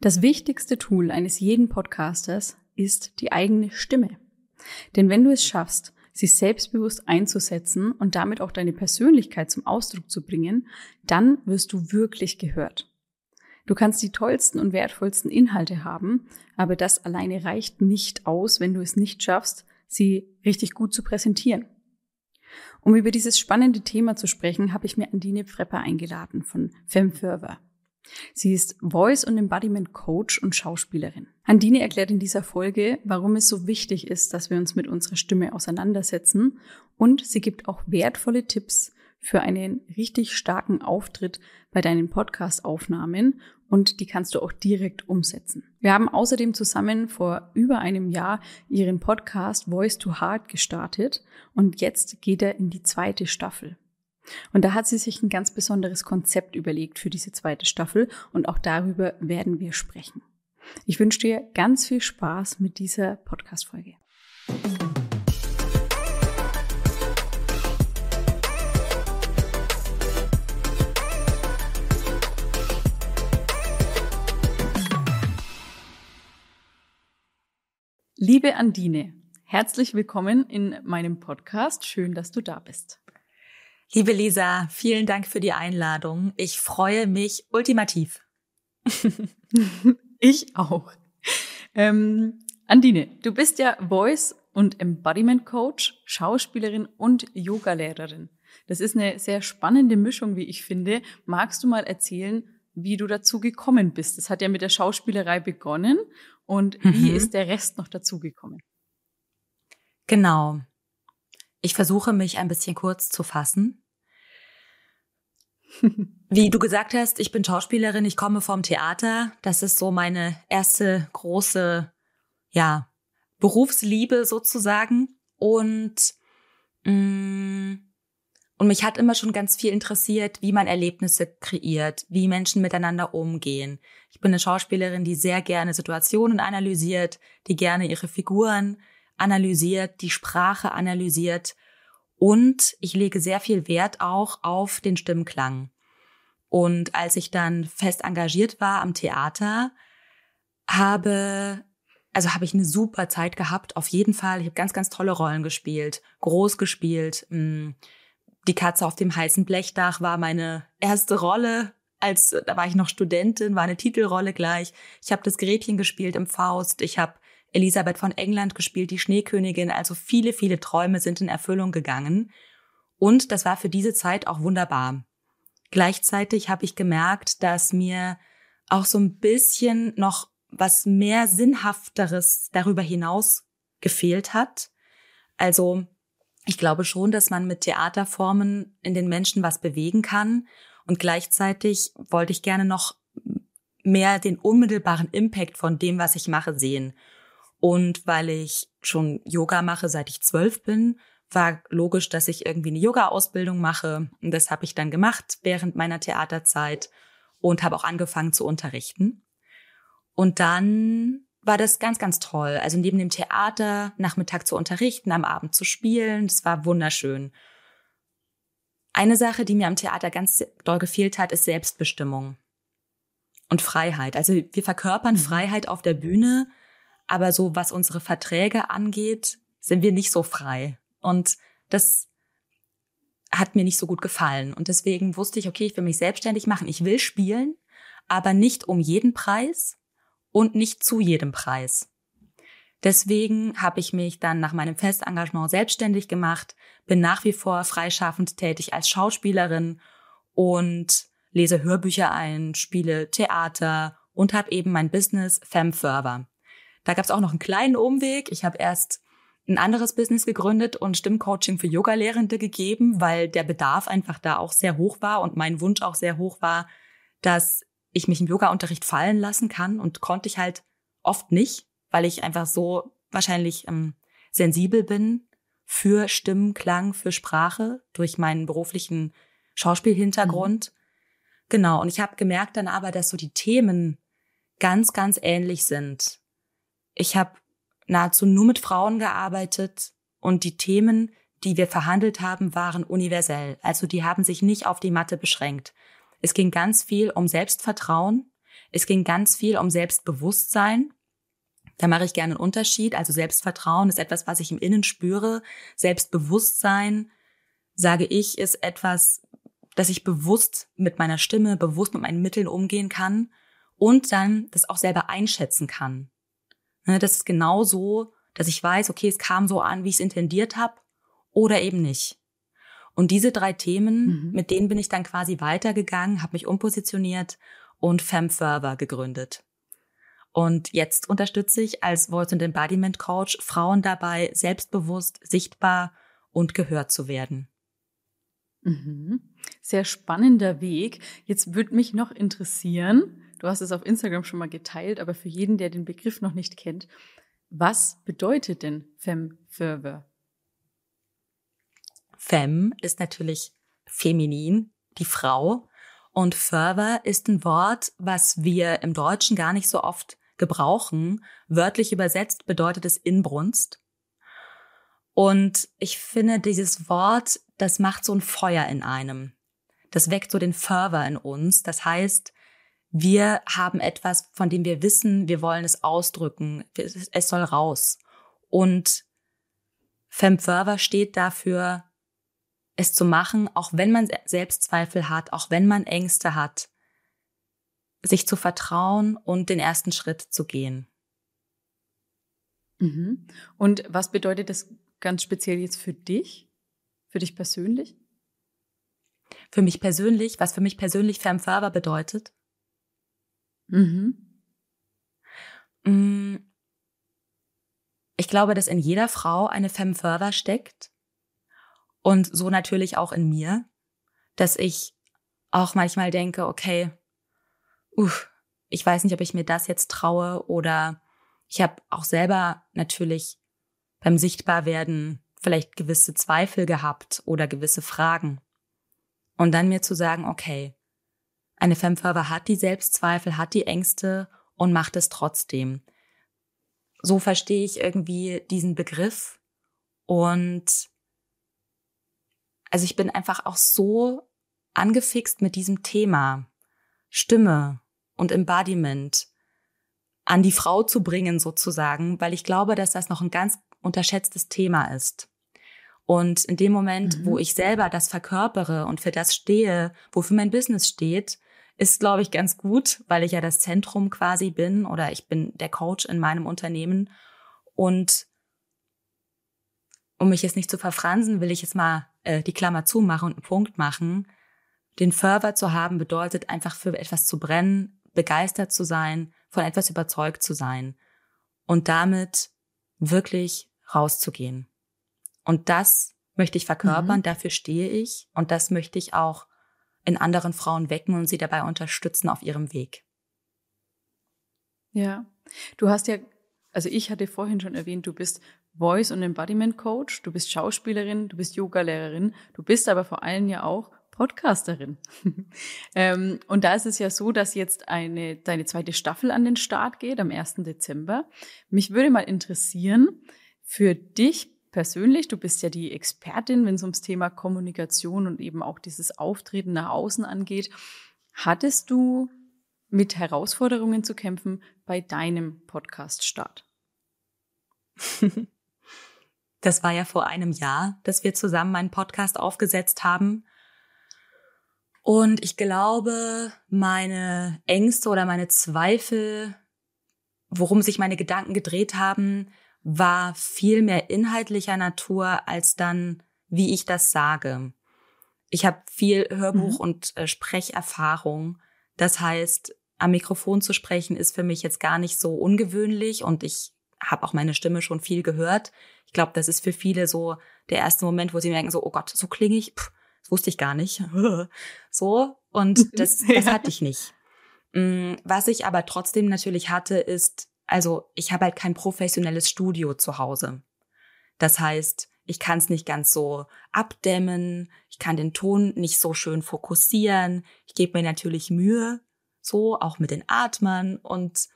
Das wichtigste Tool eines jeden Podcasters ist die eigene Stimme. Denn wenn du es schaffst, sie selbstbewusst einzusetzen und damit auch deine Persönlichkeit zum Ausdruck zu bringen, dann wirst du wirklich gehört. Du kannst die tollsten und wertvollsten Inhalte haben, aber das alleine reicht nicht aus, wenn du es nicht schaffst, sie richtig gut zu präsentieren. Um über dieses spannende Thema zu sprechen, habe ich mir Andine Prepper eingeladen von FemFurther. Sie ist Voice- und Embodiment Coach und Schauspielerin. Andine erklärt in dieser Folge, warum es so wichtig ist, dass wir uns mit unserer Stimme auseinandersetzen und sie gibt auch wertvolle Tipps für einen richtig starken Auftritt bei deinen Podcast-Aufnahmen und die kannst du auch direkt umsetzen. Wir haben außerdem zusammen vor über einem Jahr ihren Podcast Voice to Heart gestartet und jetzt geht er in die zweite Staffel. Und da hat sie sich ein ganz besonderes Konzept überlegt für diese zweite Staffel und auch darüber werden wir sprechen. Ich wünsche dir ganz viel Spaß mit dieser Podcast-Folge. Liebe Andine, herzlich willkommen in meinem Podcast. Schön, dass du da bist. Liebe Lisa, vielen Dank für die Einladung. Ich freue mich ultimativ. ich auch. Ähm, Andine, du bist ja Voice- und Embodiment Coach, Schauspielerin und Yogalehrerin. Das ist eine sehr spannende Mischung, wie ich finde. Magst du mal erzählen, wie du dazu gekommen bist? Das hat ja mit der Schauspielerei begonnen und mhm. wie ist der Rest noch dazugekommen? Genau. Ich versuche mich ein bisschen kurz zu fassen. Wie du gesagt hast, ich bin Schauspielerin, ich komme vom Theater. Das ist so meine erste große, ja, Berufsliebe sozusagen. Und, mm, und mich hat immer schon ganz viel interessiert, wie man Erlebnisse kreiert, wie Menschen miteinander umgehen. Ich bin eine Schauspielerin, die sehr gerne Situationen analysiert, die gerne ihre Figuren analysiert, die Sprache analysiert und ich lege sehr viel Wert auch auf den Stimmklang. Und als ich dann fest engagiert war am Theater, habe also habe ich eine super Zeit gehabt, auf jeden Fall. Ich habe ganz, ganz tolle Rollen gespielt, groß gespielt. Mm, die Katze auf dem heißen Blechdach war meine erste Rolle. Als da war ich noch Studentin, war eine Titelrolle gleich. Ich habe das Gretchen gespielt im Faust. Ich habe Elisabeth von England gespielt, die Schneekönigin. Also viele, viele Träume sind in Erfüllung gegangen. Und das war für diese Zeit auch wunderbar. Gleichzeitig habe ich gemerkt, dass mir auch so ein bisschen noch was mehr Sinnhafteres darüber hinaus gefehlt hat. Also ich glaube schon, dass man mit Theaterformen in den Menschen was bewegen kann. Und gleichzeitig wollte ich gerne noch mehr den unmittelbaren Impact von dem, was ich mache, sehen. Und weil ich schon Yoga mache, seit ich zwölf bin, war logisch, dass ich irgendwie eine Yoga-Ausbildung mache. Und das habe ich dann gemacht während meiner Theaterzeit und habe auch angefangen zu unterrichten. Und dann war das ganz, ganz toll. Also neben dem Theater Nachmittag zu unterrichten, am Abend zu spielen, das war wunderschön. Eine Sache, die mir am Theater ganz doll gefehlt hat, ist Selbstbestimmung und Freiheit. Also wir verkörpern mhm. Freiheit auf der Bühne, aber so was unsere Verträge angeht, sind wir nicht so frei. Und das hat mir nicht so gut gefallen. Und deswegen wusste ich, okay, ich will mich selbstständig machen. Ich will spielen, aber nicht um jeden Preis und nicht zu jedem Preis. Deswegen habe ich mich dann nach meinem Festengagement selbstständig gemacht, bin nach wie vor freischaffend tätig als Schauspielerin und lese Hörbücher ein, spiele Theater und habe eben mein Business Femfurther. Da gab es auch noch einen kleinen Umweg. Ich habe erst ein anderes Business gegründet und Stimmcoaching für Yoga-Lehrende gegeben, weil der Bedarf einfach da auch sehr hoch war und mein Wunsch auch sehr hoch war, dass ich mich im Yoga-Unterricht fallen lassen kann und konnte ich halt oft nicht, weil ich einfach so wahrscheinlich ähm, sensibel bin für Stimmenklang, für Sprache durch meinen beruflichen Schauspielhintergrund. Mhm. Genau, und ich habe gemerkt dann aber, dass so die Themen ganz, ganz ähnlich sind. Ich habe nahezu nur mit Frauen gearbeitet und die Themen, die wir verhandelt haben, waren universell. Also die haben sich nicht auf die Matte beschränkt. Es ging ganz viel um Selbstvertrauen. Es ging ganz viel um Selbstbewusstsein. Da mache ich gerne einen Unterschied. Also Selbstvertrauen ist etwas, was ich im Innen spüre. Selbstbewusstsein, sage ich, ist etwas, dass ich bewusst mit meiner Stimme, bewusst mit meinen Mitteln umgehen kann und dann das auch selber einschätzen kann. Ne, das ist genau so, dass ich weiß, okay, es kam so an, wie ich es intendiert habe oder eben nicht. Und diese drei Themen, mhm. mit denen bin ich dann quasi weitergegangen, habe mich umpositioniert und FemFurther gegründet. Und jetzt unterstütze ich als Voice and Embodiment Coach Frauen dabei, selbstbewusst, sichtbar und gehört zu werden. Mhm. Sehr spannender Weg. Jetzt würde mich noch interessieren, du hast es auf Instagram schon mal geteilt, aber für jeden, der den Begriff noch nicht kennt, was bedeutet denn Femme Fervor? Femme ist natürlich feminin, die Frau. Und Fervor ist ein Wort, was wir im Deutschen gar nicht so oft gebrauchen. Wörtlich übersetzt bedeutet es Inbrunst. Und ich finde, dieses Wort, das macht so ein Feuer in einem. Das weckt so den Fervor in uns. Das heißt, wir haben etwas, von dem wir wissen, wir wollen es ausdrücken. Es soll raus. Und Femme Fervor steht dafür, es zu machen, auch wenn man Selbstzweifel hat, auch wenn man Ängste hat, sich zu vertrauen und den ersten Schritt zu gehen. Mhm. Und was bedeutet das ganz speziell jetzt für dich? Für dich persönlich? Für mich persönlich, was für mich persönlich Femme Fervor bedeutet? Mhm. Mm. Ich glaube, dass in jeder Frau eine Femme Fervor steckt. Und so natürlich auch in mir, dass ich auch manchmal denke, okay, uff, ich weiß nicht, ob ich mir das jetzt traue oder ich habe auch selber natürlich beim Sichtbarwerden vielleicht gewisse Zweifel gehabt oder gewisse Fragen. Und dann mir zu sagen, okay, eine Femme hat die Selbstzweifel, hat die Ängste und macht es trotzdem. So verstehe ich irgendwie diesen Begriff und also ich bin einfach auch so angefixt mit diesem Thema Stimme und Embodiment an die Frau zu bringen sozusagen, weil ich glaube, dass das noch ein ganz unterschätztes Thema ist. Und in dem Moment, mhm. wo ich selber das verkörpere und für das stehe, wofür mein Business steht, ist, glaube ich, ganz gut, weil ich ja das Zentrum quasi bin oder ich bin der Coach in meinem Unternehmen. Und um mich jetzt nicht zu verfransen, will ich jetzt mal äh, die Klammer zumachen und einen Punkt machen. Den Fervor zu haben bedeutet einfach für etwas zu brennen, begeistert zu sein, von etwas überzeugt zu sein und damit wirklich rauszugehen. Und das möchte ich verkörpern, mhm. dafür stehe ich und das möchte ich auch in anderen Frauen wecken und sie dabei unterstützen auf ihrem Weg. Ja, du hast ja, also ich hatte vorhin schon erwähnt, du bist Voice- und Embodiment Coach, du bist Schauspielerin, du bist Yogalehrerin, du bist aber vor allem ja auch Podcasterin. ähm, und da ist es ja so, dass jetzt eine, deine zweite Staffel an den Start geht am 1. Dezember. Mich würde mal interessieren, für dich persönlich, du bist ja die Expertin, wenn es ums Thema Kommunikation und eben auch dieses Auftreten nach außen angeht. Hattest du mit Herausforderungen zu kämpfen bei deinem Podcast-Start? Das war ja vor einem Jahr, dass wir zusammen einen Podcast aufgesetzt haben. Und ich glaube, meine Ängste oder meine Zweifel, worum sich meine Gedanken gedreht haben, war viel mehr inhaltlicher Natur als dann, wie ich das sage. Ich habe viel Hörbuch mhm. und äh, Sprecherfahrung. Das heißt, am Mikrofon zu sprechen ist für mich jetzt gar nicht so ungewöhnlich und ich habe auch meine Stimme schon viel gehört. Ich glaube, das ist für viele so der erste Moment, wo sie merken, so, oh Gott, so klinge ich, Pff, das wusste ich gar nicht. so, und das, das hatte ich nicht. Mm, was ich aber trotzdem natürlich hatte, ist also ich habe halt kein professionelles Studio zu Hause. Das heißt, ich kann es nicht ganz so abdämmen, ich kann den Ton nicht so schön fokussieren. Ich gebe mir natürlich Mühe, so auch mit den Atmern und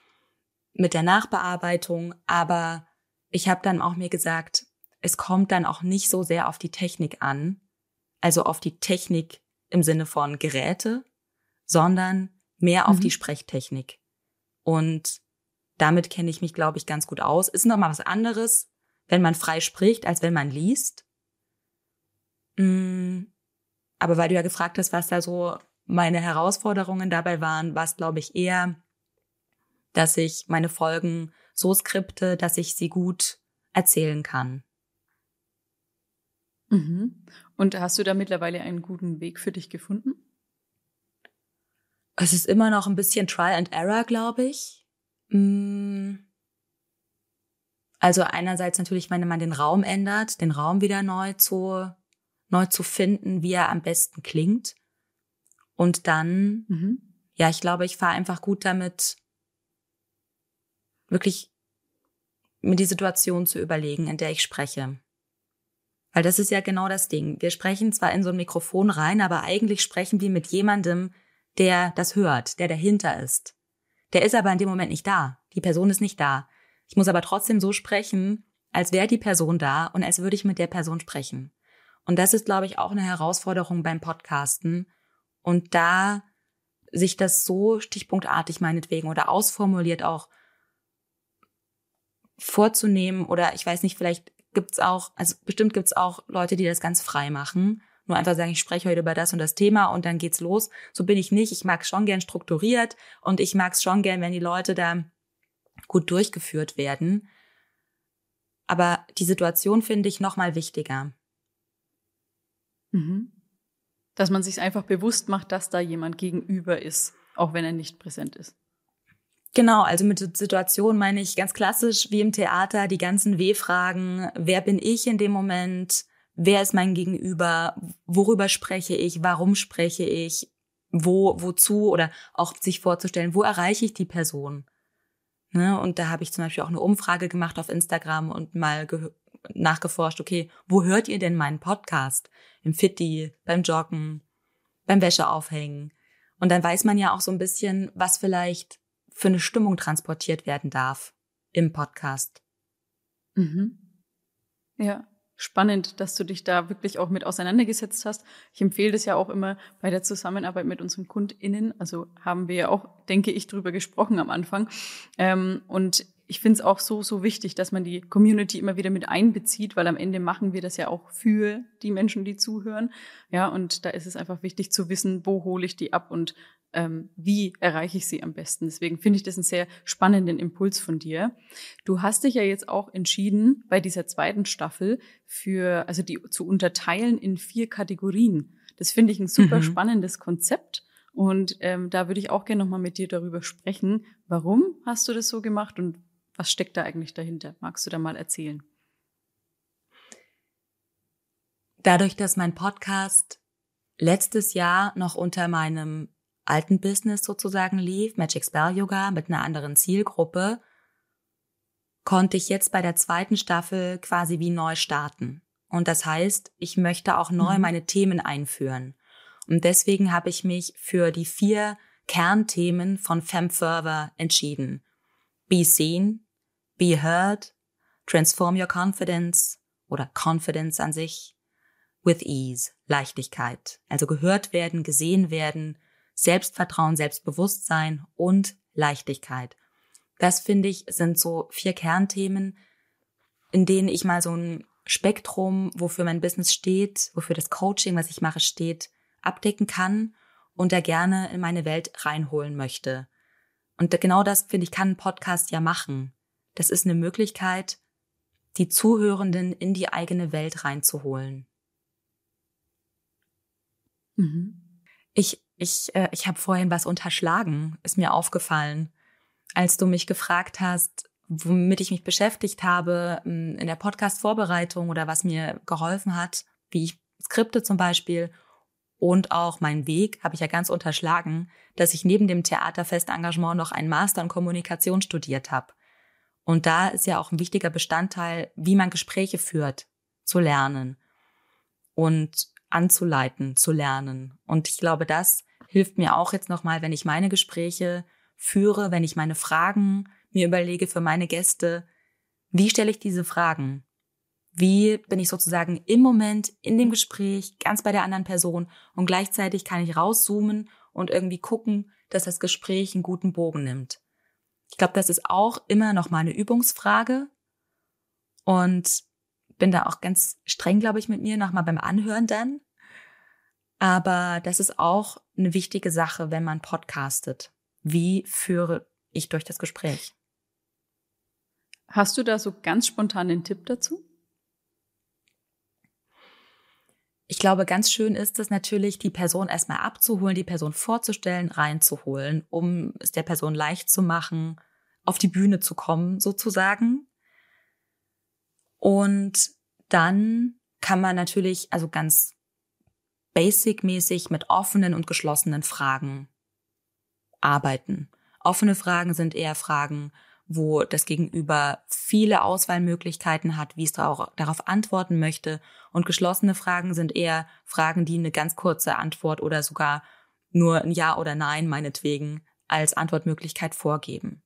mit der Nachbearbeitung, aber ich habe dann auch mir gesagt, es kommt dann auch nicht so sehr auf die Technik an, also auf die Technik im Sinne von Geräte, sondern mehr auf mhm. die Sprechtechnik. Und damit kenne ich mich, glaube ich, ganz gut aus. Ist noch mal was anderes, wenn man frei spricht, als wenn man liest. Mm, aber weil du ja gefragt hast, was da so meine Herausforderungen dabei waren, war es, glaube ich, eher, dass ich meine Folgen so skripte, dass ich sie gut erzählen kann. Mhm. Und hast du da mittlerweile einen guten Weg für dich gefunden? Es ist immer noch ein bisschen Trial and Error, glaube ich. Mm. Also einerseits natürlich, wenn man den Raum ändert, den Raum wieder neu zu, neu zu finden, wie er am besten klingt. Und dann, mhm. ja, ich glaube, ich fahre einfach gut damit, wirklich mir die Situation zu überlegen, in der ich spreche. Weil das ist ja genau das Ding. Wir sprechen zwar in so ein Mikrofon rein, aber eigentlich sprechen wir mit jemandem, der das hört, der dahinter ist. Der ist aber in dem Moment nicht da. Die Person ist nicht da. Ich muss aber trotzdem so sprechen, als wäre die Person da und als würde ich mit der Person sprechen. Und das ist, glaube ich, auch eine Herausforderung beim Podcasten. Und da sich das so stichpunktartig meinetwegen oder ausformuliert auch vorzunehmen oder ich weiß nicht, vielleicht gibt's auch, also bestimmt gibt's auch Leute, die das ganz frei machen. Nur einfach sagen, ich spreche heute über das und das Thema und dann geht's los. So bin ich nicht. Ich mag schon gern strukturiert und ich mag es schon gern, wenn die Leute da gut durchgeführt werden. Aber die Situation finde ich noch mal wichtiger. Mhm. Dass man sich einfach bewusst macht, dass da jemand gegenüber ist, auch wenn er nicht präsent ist. Genau, also mit Situation meine ich ganz klassisch wie im Theater die ganzen W-Fragen. Wer bin ich in dem Moment? Wer ist mein Gegenüber? Worüber spreche ich? Warum spreche ich? Wo, wozu? Oder auch sich vorzustellen, wo erreiche ich die Person? Ne? Und da habe ich zum Beispiel auch eine Umfrage gemacht auf Instagram und mal nachgeforscht, okay, wo hört ihr denn meinen Podcast? Im Fitti, beim Joggen, beim Wäscheaufhängen. Und dann weiß man ja auch so ein bisschen, was vielleicht für eine Stimmung transportiert werden darf im Podcast. Mhm. Ja, spannend, dass du dich da wirklich auch mit auseinandergesetzt hast. Ich empfehle das ja auch immer bei der Zusammenarbeit mit unseren KundInnen. Also haben wir ja auch, denke ich, drüber gesprochen am Anfang. Ähm, und ich finde es auch so, so wichtig, dass man die Community immer wieder mit einbezieht, weil am Ende machen wir das ja auch für die Menschen, die zuhören. Ja, und da ist es einfach wichtig zu wissen, wo hole ich die ab und ähm, wie erreiche ich sie am besten. Deswegen finde ich das einen sehr spannenden Impuls von dir. Du hast dich ja jetzt auch entschieden, bei dieser zweiten Staffel für, also die zu unterteilen in vier Kategorien. Das finde ich ein super mhm. spannendes Konzept. Und ähm, da würde ich auch gerne nochmal mit dir darüber sprechen. Warum hast du das so gemacht und was steckt da eigentlich dahinter? Magst du da mal erzählen? Dadurch, dass mein Podcast letztes Jahr noch unter meinem alten Business sozusagen lief, Magic Spell Yoga mit einer anderen Zielgruppe, konnte ich jetzt bei der zweiten Staffel quasi wie neu starten. Und das heißt, ich möchte auch neu mhm. meine Themen einführen. Und deswegen habe ich mich für die vier Kernthemen von FemFurther entschieden. Be seen, be heard, transform your confidence oder Confidence an sich, with ease, Leichtigkeit. Also gehört werden, gesehen werden, Selbstvertrauen, Selbstbewusstsein und Leichtigkeit. Das finde ich sind so vier Kernthemen, in denen ich mal so ein Spektrum, wofür mein Business steht, wofür das Coaching, was ich mache, steht, abdecken kann und da gerne in meine Welt reinholen möchte. Und genau das, finde ich, kann ein Podcast ja machen. Das ist eine Möglichkeit, die Zuhörenden in die eigene Welt reinzuholen. Mhm. Ich ich, äh, ich habe vorhin was unterschlagen, ist mir aufgefallen, als du mich gefragt hast, womit ich mich beschäftigt habe hm, in der Podcast-Vorbereitung oder was mir geholfen hat, wie ich Skripte zum Beispiel und auch meinen Weg, habe ich ja ganz unterschlagen, dass ich neben dem Theaterfestengagement noch einen Master in Kommunikation studiert habe. Und da ist ja auch ein wichtiger Bestandteil, wie man Gespräche führt, zu lernen und anzuleiten, zu lernen. Und ich glaube, das hilft mir auch jetzt nochmal, wenn ich meine Gespräche führe, wenn ich meine Fragen mir überlege für meine Gäste. Wie stelle ich diese Fragen? Wie bin ich sozusagen im Moment in dem Gespräch ganz bei der anderen Person und gleichzeitig kann ich rauszoomen und irgendwie gucken, dass das Gespräch einen guten Bogen nimmt. Ich glaube, das ist auch immer noch mal eine Übungsfrage und bin da auch ganz streng, glaube ich, mit mir nochmal beim Anhören dann. Aber das ist auch eine wichtige Sache, wenn man podcastet. Wie führe ich durch das Gespräch? Hast du da so ganz spontan einen Tipp dazu? Ich glaube, ganz schön ist es natürlich, die Person erstmal abzuholen, die Person vorzustellen, reinzuholen, um es der Person leicht zu machen, auf die Bühne zu kommen, sozusagen. Und dann kann man natürlich, also ganz basic-mäßig mit offenen und geschlossenen Fragen arbeiten. Offene Fragen sind eher Fragen, wo das Gegenüber viele Auswahlmöglichkeiten hat, wie es darauf antworten möchte. Und geschlossene Fragen sind eher Fragen, die eine ganz kurze Antwort oder sogar nur ein Ja oder Nein meinetwegen als Antwortmöglichkeit vorgeben.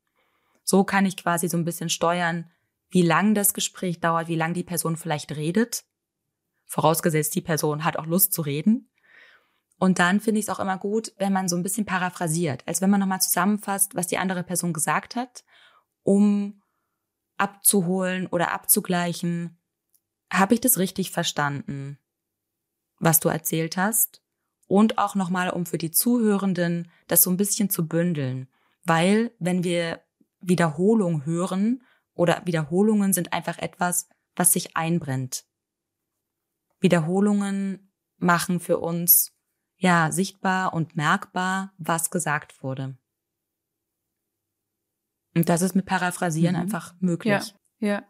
So kann ich quasi so ein bisschen steuern, wie lang das Gespräch dauert, wie lang die Person vielleicht redet. Vorausgesetzt, die Person hat auch Lust zu reden. Und dann finde ich es auch immer gut, wenn man so ein bisschen paraphrasiert, als wenn man nochmal zusammenfasst, was die andere Person gesagt hat um abzuholen oder abzugleichen, habe ich das richtig verstanden, was du erzählt hast? Und auch nochmal, um für die Zuhörenden das so ein bisschen zu bündeln. Weil, wenn wir Wiederholung hören oder Wiederholungen sind einfach etwas, was sich einbrennt. Wiederholungen machen für uns ja sichtbar und merkbar, was gesagt wurde. Und das ist mit Paraphrasieren mhm. einfach möglich. Ja, ja.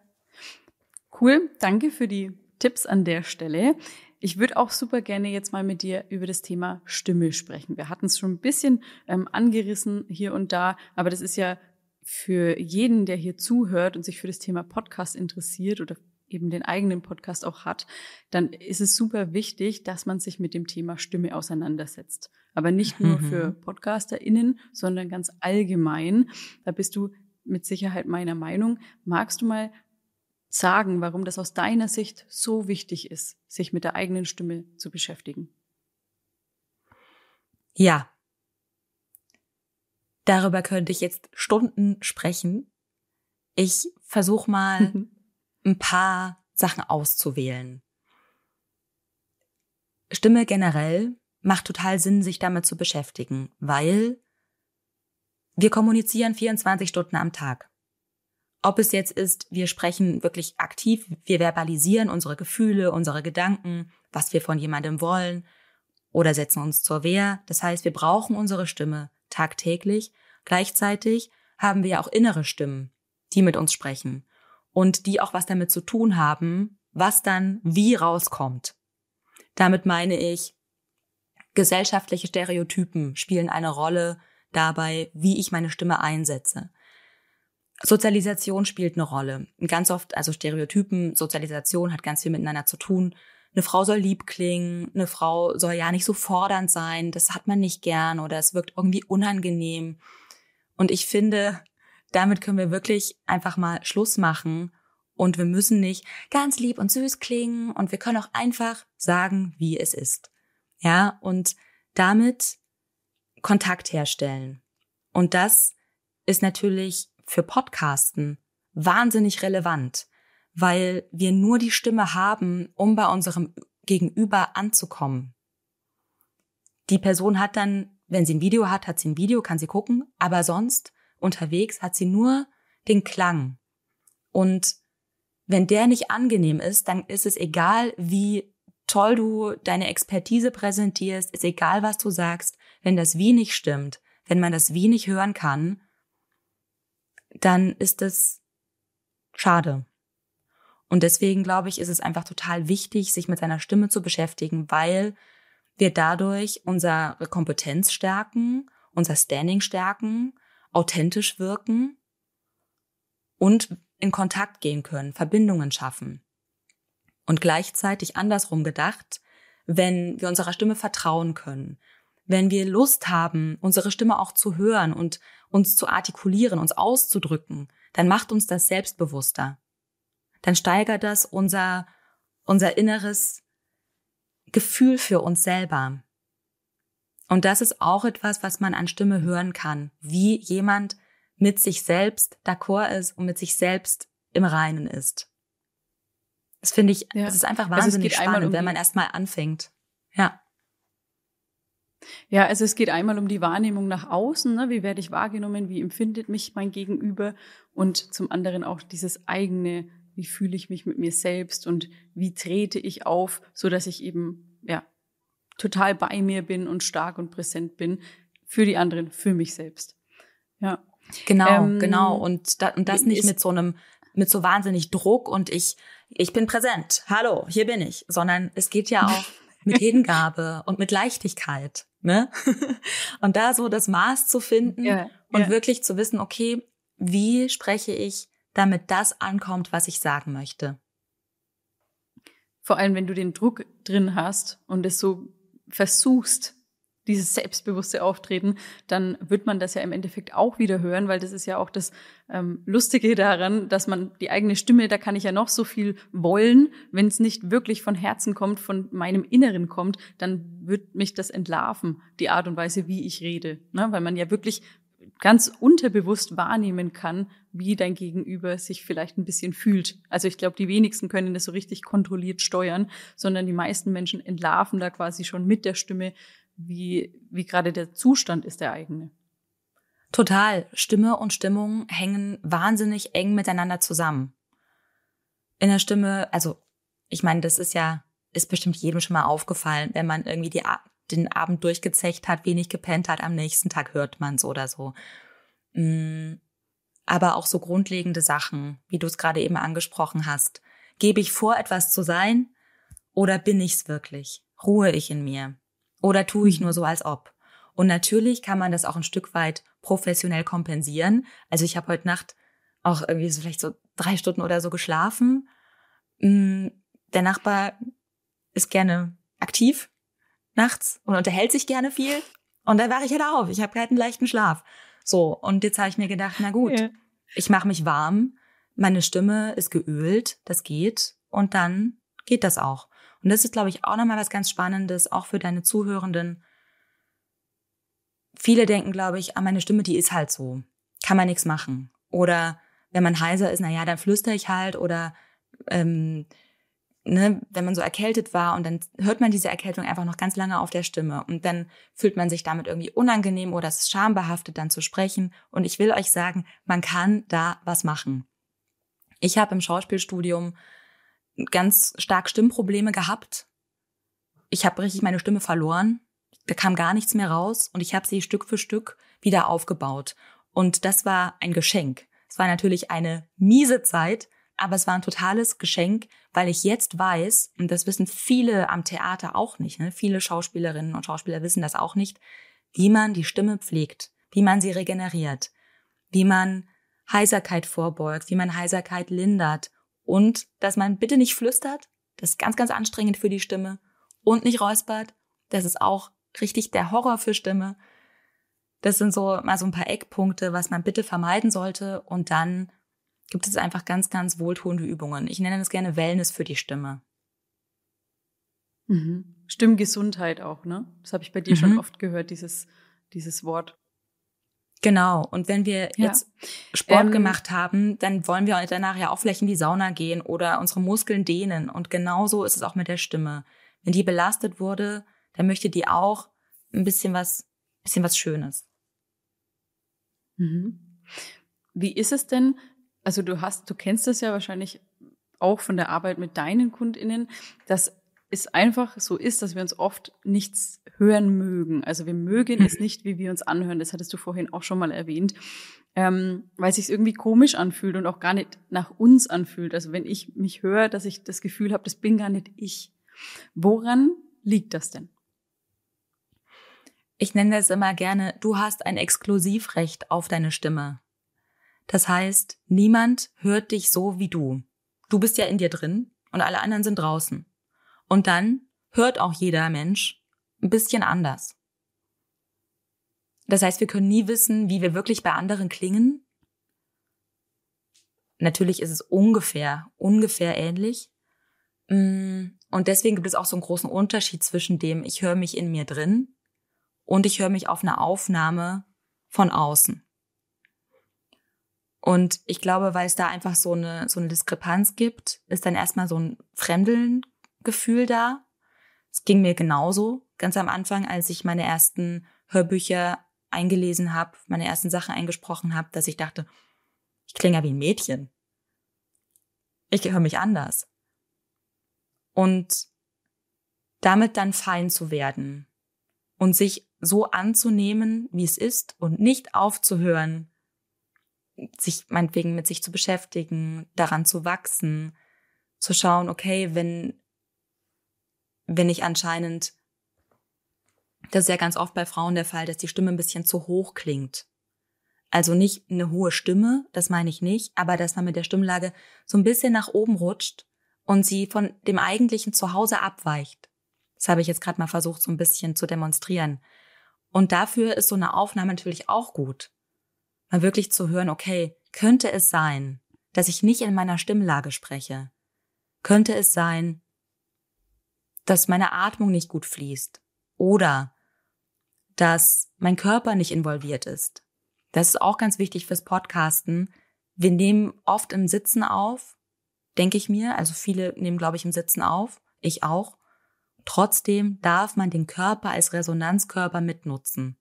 Cool, danke für die Tipps an der Stelle. Ich würde auch super gerne jetzt mal mit dir über das Thema Stimme sprechen. Wir hatten es schon ein bisschen ähm, angerissen hier und da, aber das ist ja für jeden, der hier zuhört und sich für das Thema Podcast interessiert oder eben den eigenen Podcast auch hat, dann ist es super wichtig, dass man sich mit dem Thema Stimme auseinandersetzt. Aber nicht nur mhm. für PodcasterInnen, sondern ganz allgemein. Da bist du mit Sicherheit meiner Meinung. Magst du mal sagen, warum das aus deiner Sicht so wichtig ist, sich mit der eigenen Stimme zu beschäftigen? Ja. Darüber könnte ich jetzt Stunden sprechen. Ich versuche mal ein paar Sachen auszuwählen. Stimme generell macht total Sinn, sich damit zu beschäftigen, weil wir kommunizieren 24 Stunden am Tag. Ob es jetzt ist, wir sprechen wirklich aktiv, wir verbalisieren unsere Gefühle, unsere Gedanken, was wir von jemandem wollen oder setzen uns zur Wehr. Das heißt, wir brauchen unsere Stimme tagtäglich. Gleichzeitig haben wir ja auch innere Stimmen, die mit uns sprechen und die auch was damit zu tun haben, was dann wie rauskommt. Damit meine ich, gesellschaftliche Stereotypen spielen eine Rolle dabei, wie ich meine Stimme einsetze. Sozialisation spielt eine Rolle. Ganz oft, also Stereotypen, Sozialisation hat ganz viel miteinander zu tun. Eine Frau soll lieb klingen, eine Frau soll ja nicht so fordernd sein, das hat man nicht gern oder es wirkt irgendwie unangenehm. Und ich finde, damit können wir wirklich einfach mal Schluss machen und wir müssen nicht ganz lieb und süß klingen und wir können auch einfach sagen, wie es ist. Ja, und damit Kontakt herstellen. Und das ist natürlich für Podcasten wahnsinnig relevant, weil wir nur die Stimme haben, um bei unserem Gegenüber anzukommen. Die Person hat dann, wenn sie ein Video hat, hat sie ein Video, kann sie gucken, aber sonst unterwegs hat sie nur den Klang. Und wenn der nicht angenehm ist, dann ist es egal, wie toll du deine Expertise präsentierst, ist egal, was du sagst, wenn das Wie nicht stimmt, wenn man das Wie nicht hören kann, dann ist es schade. Und deswegen glaube ich, ist es einfach total wichtig, sich mit seiner Stimme zu beschäftigen, weil wir dadurch unsere Kompetenz stärken, unser Standing stärken authentisch wirken und in Kontakt gehen können, Verbindungen schaffen. Und gleichzeitig andersrum gedacht, wenn wir unserer Stimme vertrauen können, wenn wir Lust haben, unsere Stimme auch zu hören und uns zu artikulieren, uns auszudrücken, dann macht uns das selbstbewusster. Dann steigert das unser, unser inneres Gefühl für uns selber. Und das ist auch etwas, was man an Stimme hören kann, wie jemand mit sich selbst d'accord ist und mit sich selbst im Reinen ist. Das finde ich, ja. das ist einfach wahnsinnig also spannend, um wenn man erstmal anfängt. Ja. Ja, also es geht einmal um die Wahrnehmung nach außen, ne? wie werde ich wahrgenommen, wie empfindet mich mein Gegenüber und zum anderen auch dieses eigene, wie fühle ich mich mit mir selbst und wie trete ich auf, so dass ich eben ja total bei mir bin und stark und präsent bin für die anderen, für mich selbst. Ja. Genau, ähm, genau und, da, und das nicht mit so einem mit so wahnsinnig Druck und ich ich bin präsent. Hallo, hier bin ich, sondern es geht ja auch mit Hingabe und mit Leichtigkeit, ne? und da so das Maß zu finden ja, und ja. wirklich zu wissen, okay, wie spreche ich, damit das ankommt, was ich sagen möchte. Vor allem, wenn du den Druck drin hast und es so versuchst, dieses selbstbewusste Auftreten, dann wird man das ja im Endeffekt auch wieder hören, weil das ist ja auch das ähm, Lustige daran, dass man die eigene Stimme, da kann ich ja noch so viel wollen, wenn es nicht wirklich von Herzen kommt, von meinem Inneren kommt, dann wird mich das entlarven, die Art und Weise, wie ich rede, ne? weil man ja wirklich ganz unterbewusst wahrnehmen kann, wie dein Gegenüber sich vielleicht ein bisschen fühlt. Also ich glaube, die wenigsten können das so richtig kontrolliert steuern, sondern die meisten Menschen entlarven da quasi schon mit der Stimme, wie, wie gerade der Zustand ist der eigene. Total. Stimme und Stimmung hängen wahnsinnig eng miteinander zusammen. In der Stimme, also ich meine, das ist ja, ist bestimmt jedem schon mal aufgefallen, wenn man irgendwie die, den Abend durchgezecht hat, wenig gepennt hat, am nächsten Tag hört man es oder so. Mm, aber auch so grundlegende Sachen, wie du es gerade eben angesprochen hast. Gebe ich vor, etwas zu sein oder bin ich's wirklich? Ruhe ich in mir? Oder tue ich nur so, als ob? Und natürlich kann man das auch ein Stück weit professionell kompensieren. Also ich habe heute Nacht auch irgendwie so vielleicht so drei Stunden oder so geschlafen. Mm, der Nachbar ist gerne aktiv nachts und unterhält sich gerne viel. Und dann wache ich halt auf. Ich habe halt einen leichten Schlaf. So, und jetzt habe ich mir gedacht, na gut, ja. ich mache mich warm, meine Stimme ist geölt, das geht. Und dann geht das auch. Und das ist, glaube ich, auch nochmal was ganz Spannendes, auch für deine Zuhörenden. Viele denken, glaube ich, ah, meine Stimme, die ist halt so. Kann man nichts machen. Oder wenn man heiser ist, na ja, dann flüster ich halt. Oder ähm, ne, wenn man so erkältet war und dann hört man diese Erkältung einfach noch ganz lange auf der Stimme und dann fühlt man sich damit irgendwie unangenehm oder es ist schambehaftet, dann zu sprechen. Und ich will euch sagen, man kann da was machen. Ich habe im Schauspielstudium ganz stark Stimmprobleme gehabt. Ich habe richtig meine Stimme verloren. Da kam gar nichts mehr raus und ich habe sie Stück für Stück wieder aufgebaut. Und das war ein Geschenk. Es war natürlich eine miese Zeit, aber es war ein totales Geschenk, weil ich jetzt weiß, und das wissen viele am Theater auch nicht, ne? viele Schauspielerinnen und Schauspieler wissen das auch nicht, wie man die Stimme pflegt, wie man sie regeneriert, wie man Heiserkeit vorbeugt, wie man Heiserkeit lindert und dass man bitte nicht flüstert, das ist ganz, ganz anstrengend für die Stimme. Und nicht räuspert, das ist auch richtig der Horror für Stimme. Das sind so mal so ein paar Eckpunkte, was man bitte vermeiden sollte. Und dann gibt es einfach ganz, ganz wohltuende Übungen. Ich nenne das gerne Wellness für die Stimme. Mhm. Stimmgesundheit auch, ne? Das habe ich bei dir mhm. schon oft gehört, dieses, dieses Wort. Genau. Und wenn wir ja. jetzt Sport ähm, gemacht haben, dann wollen wir danach ja auch vielleicht in die Sauna gehen oder unsere Muskeln dehnen. Und genauso ist es auch mit der Stimme. Wenn die belastet wurde, dann möchte die auch ein bisschen was, bisschen was Schönes. Mhm. Wie ist es denn? Also du hast, du kennst das ja wahrscheinlich auch von der Arbeit mit deinen KundInnen, dass es einfach so ist, dass wir uns oft nichts hören mögen. Also wir mögen es nicht, wie wir uns anhören. Das hattest du vorhin auch schon mal erwähnt. Ähm, weil es sich irgendwie komisch anfühlt und auch gar nicht nach uns anfühlt. Also wenn ich mich höre, dass ich das Gefühl habe, das bin gar nicht ich. Woran liegt das denn? Ich nenne das immer gerne, du hast ein Exklusivrecht auf deine Stimme. Das heißt, niemand hört dich so wie du. Du bist ja in dir drin und alle anderen sind draußen. Und dann hört auch jeder Mensch ein bisschen anders. Das heißt, wir können nie wissen, wie wir wirklich bei anderen klingen. Natürlich ist es ungefähr, ungefähr ähnlich. Mm, und deswegen gibt es auch so einen großen Unterschied zwischen dem, ich höre mich in mir drin und ich höre mich auf eine Aufnahme von außen. Und ich glaube, weil es da einfach so eine, so eine Diskrepanz gibt, ist dann erstmal so ein Fremdeln-Gefühl da. Es ging mir genauso, ganz am Anfang, als ich meine ersten Hörbücher eingelesen habe, meine ersten Sachen eingesprochen habe, dass ich dachte, ich klinge ja wie ein Mädchen. Ich höre mich anders. Und damit dann fein zu werden und sich so anzunehmen, wie es ist und nicht aufzuhören, sich meinetwegen mit sich zu beschäftigen, daran zu wachsen, zu schauen, okay, wenn, wenn ich anscheinend, das ist ja ganz oft bei Frauen der Fall, dass die Stimme ein bisschen zu hoch klingt. Also nicht eine hohe Stimme, das meine ich nicht, aber dass man mit der Stimmlage so ein bisschen nach oben rutscht und sie von dem eigentlichen Zuhause abweicht. Das habe ich jetzt gerade mal versucht, so ein bisschen zu demonstrieren. Und dafür ist so eine Aufnahme natürlich auch gut mal wirklich zu hören, okay, könnte es sein, dass ich nicht in meiner Stimmlage spreche? Könnte es sein, dass meine Atmung nicht gut fließt? Oder dass mein Körper nicht involviert ist? Das ist auch ganz wichtig fürs Podcasten. Wir nehmen oft im Sitzen auf, denke ich mir. Also viele nehmen, glaube ich, im Sitzen auf. Ich auch. Trotzdem darf man den Körper als Resonanzkörper mitnutzen.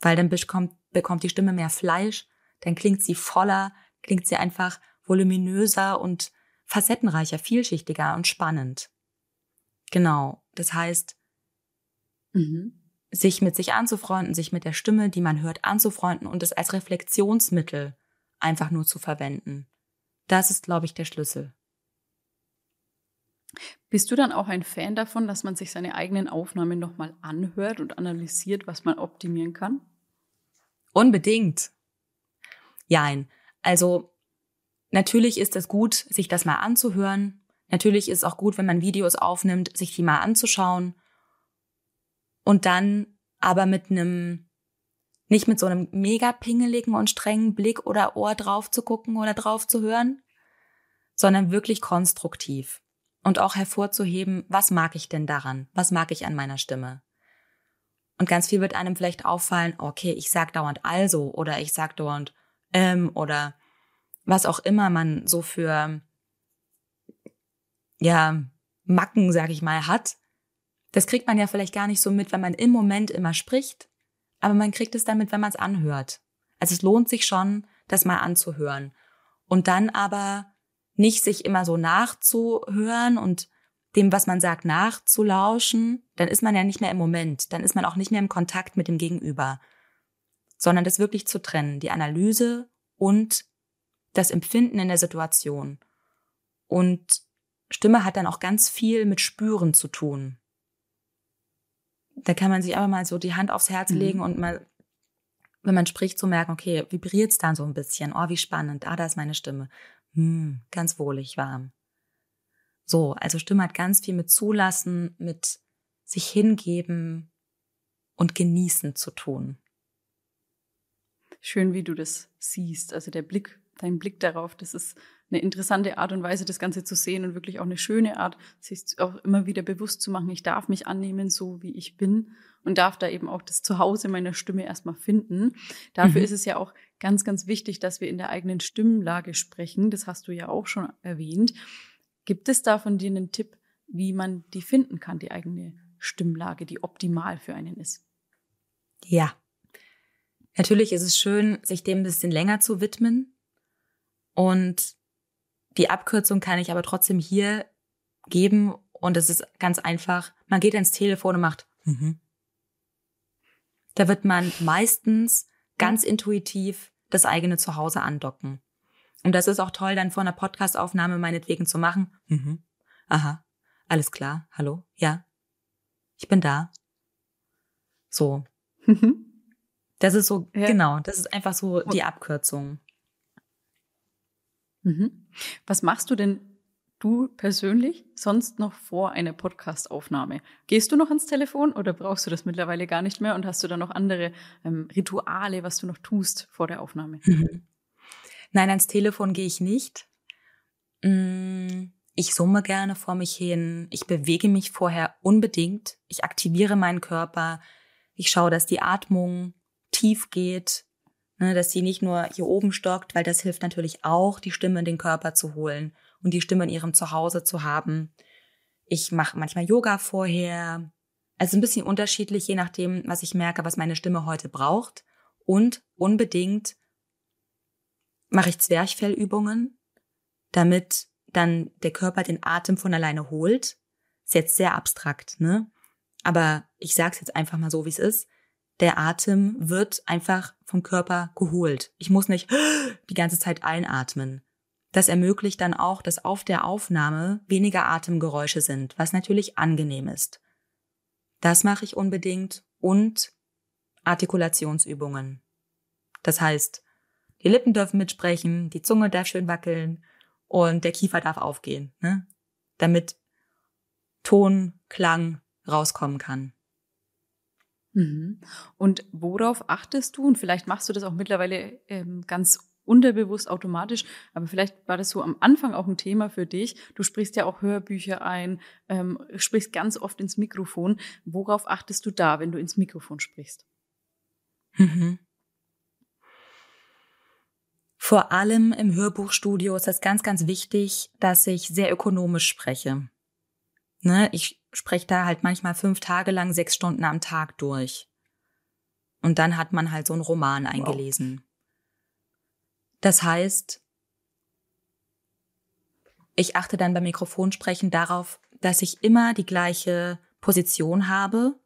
Weil dann bekommt, bekommt die Stimme mehr Fleisch, dann klingt sie voller, klingt sie einfach voluminöser und facettenreicher, vielschichtiger und spannend. Genau. Das heißt, mhm. sich mit sich anzufreunden, sich mit der Stimme, die man hört, anzufreunden und es als Reflexionsmittel einfach nur zu verwenden. Das ist, glaube ich, der Schlüssel. Bist du dann auch ein Fan davon, dass man sich seine eigenen Aufnahmen nochmal anhört und analysiert, was man optimieren kann? Unbedingt. Jein. Also natürlich ist es gut, sich das mal anzuhören. Natürlich ist es auch gut, wenn man Videos aufnimmt, sich die mal anzuschauen. Und dann aber mit einem, nicht mit so einem mega pingeligen und strengen Blick oder Ohr drauf zu gucken oder drauf zu hören, sondern wirklich konstruktiv und auch hervorzuheben, was mag ich denn daran? Was mag ich an meiner Stimme? Und ganz viel wird einem vielleicht auffallen, okay, ich sag dauernd also oder ich sag dauernd ähm oder was auch immer man so für ja, Macken, sag ich mal, hat. Das kriegt man ja vielleicht gar nicht so mit, wenn man im Moment immer spricht, aber man kriegt es damit, wenn man es anhört. Also es lohnt sich schon, das mal anzuhören. Und dann aber nicht sich immer so nachzuhören und dem, was man sagt, nachzulauschen, dann ist man ja nicht mehr im Moment, dann ist man auch nicht mehr im Kontakt mit dem Gegenüber, sondern das wirklich zu trennen, die Analyse und das Empfinden in der Situation. Und Stimme hat dann auch ganz viel mit Spüren zu tun. Da kann man sich aber mal so die Hand aufs Herz mhm. legen und mal, wenn man spricht, so merken, okay, vibriert's dann so ein bisschen. Oh, wie spannend. Ah, da ist meine Stimme. Hm, ganz wohlig warm. So, also Stimme hat ganz viel mit Zulassen, mit sich hingeben und genießen zu tun. Schön, wie du das siehst. Also der Blick, dein Blick darauf, das ist eine interessante Art und Weise, das Ganze zu sehen und wirklich auch eine schöne Art, sich auch immer wieder bewusst zu machen, ich darf mich annehmen, so wie ich bin und darf da eben auch das Zuhause meiner Stimme erstmal finden. Dafür mhm. ist es ja auch ganz, ganz wichtig, dass wir in der eigenen Stimmlage sprechen. Das hast du ja auch schon erwähnt. Gibt es da von dir einen Tipp, wie man die finden kann, die eigene Stimmlage, die optimal für einen ist? Ja. Natürlich ist es schön, sich dem ein bisschen länger zu widmen. Und die Abkürzung kann ich aber trotzdem hier geben. Und es ist ganz einfach. Man geht ins Telefon und macht, mhm. Da wird man meistens ganz intuitiv das eigene Zuhause andocken. Und das ist auch toll, dann vor einer Podcastaufnahme meinetwegen zu machen. Mhm. Aha, alles klar, hallo, ja, ich bin da. So. Mhm. Das ist so, ja. genau, das ist einfach so die Abkürzung. Mhm. Was machst du denn du persönlich sonst noch vor einer Podcastaufnahme? Gehst du noch ans Telefon oder brauchst du das mittlerweile gar nicht mehr und hast du da noch andere ähm, Rituale, was du noch tust vor der Aufnahme? Mhm. Nein, ans Telefon gehe ich nicht. Mm, ich summe gerne vor mich hin. Ich bewege mich vorher unbedingt. Ich aktiviere meinen Körper. Ich schaue, dass die Atmung tief geht, ne, dass sie nicht nur hier oben stockt, weil das hilft natürlich auch, die Stimme in den Körper zu holen und die Stimme in ihrem Zuhause zu haben. Ich mache manchmal Yoga vorher. Also ein bisschen unterschiedlich, je nachdem, was ich merke, was meine Stimme heute braucht. Und unbedingt mache ich Zwerchfellübungen, damit dann der Körper den Atem von alleine holt. Ist jetzt sehr abstrakt, ne? Aber ich sag's jetzt einfach mal so, wie es ist. Der Atem wird einfach vom Körper geholt. Ich muss nicht die ganze Zeit einatmen. Das ermöglicht dann auch, dass auf der Aufnahme weniger Atemgeräusche sind, was natürlich angenehm ist. Das mache ich unbedingt und Artikulationsübungen. Das heißt, die Lippen dürfen mitsprechen, die Zunge darf schön wackeln und der Kiefer darf aufgehen, ne? damit Ton, Klang rauskommen kann. Mhm. Und worauf achtest du? Und vielleicht machst du das auch mittlerweile ähm, ganz unterbewusst automatisch, aber vielleicht war das so am Anfang auch ein Thema für dich. Du sprichst ja auch Hörbücher ein, ähm, sprichst ganz oft ins Mikrofon. Worauf achtest du da, wenn du ins Mikrofon sprichst? Mhm. Vor allem im Hörbuchstudio ist das ganz, ganz wichtig, dass ich sehr ökonomisch spreche. Ne, ich spreche da halt manchmal fünf Tage lang sechs Stunden am Tag durch. Und dann hat man halt so einen Roman eingelesen. Wow. Das heißt, ich achte dann beim Mikrofonsprechen darauf, dass ich immer die gleiche Position habe,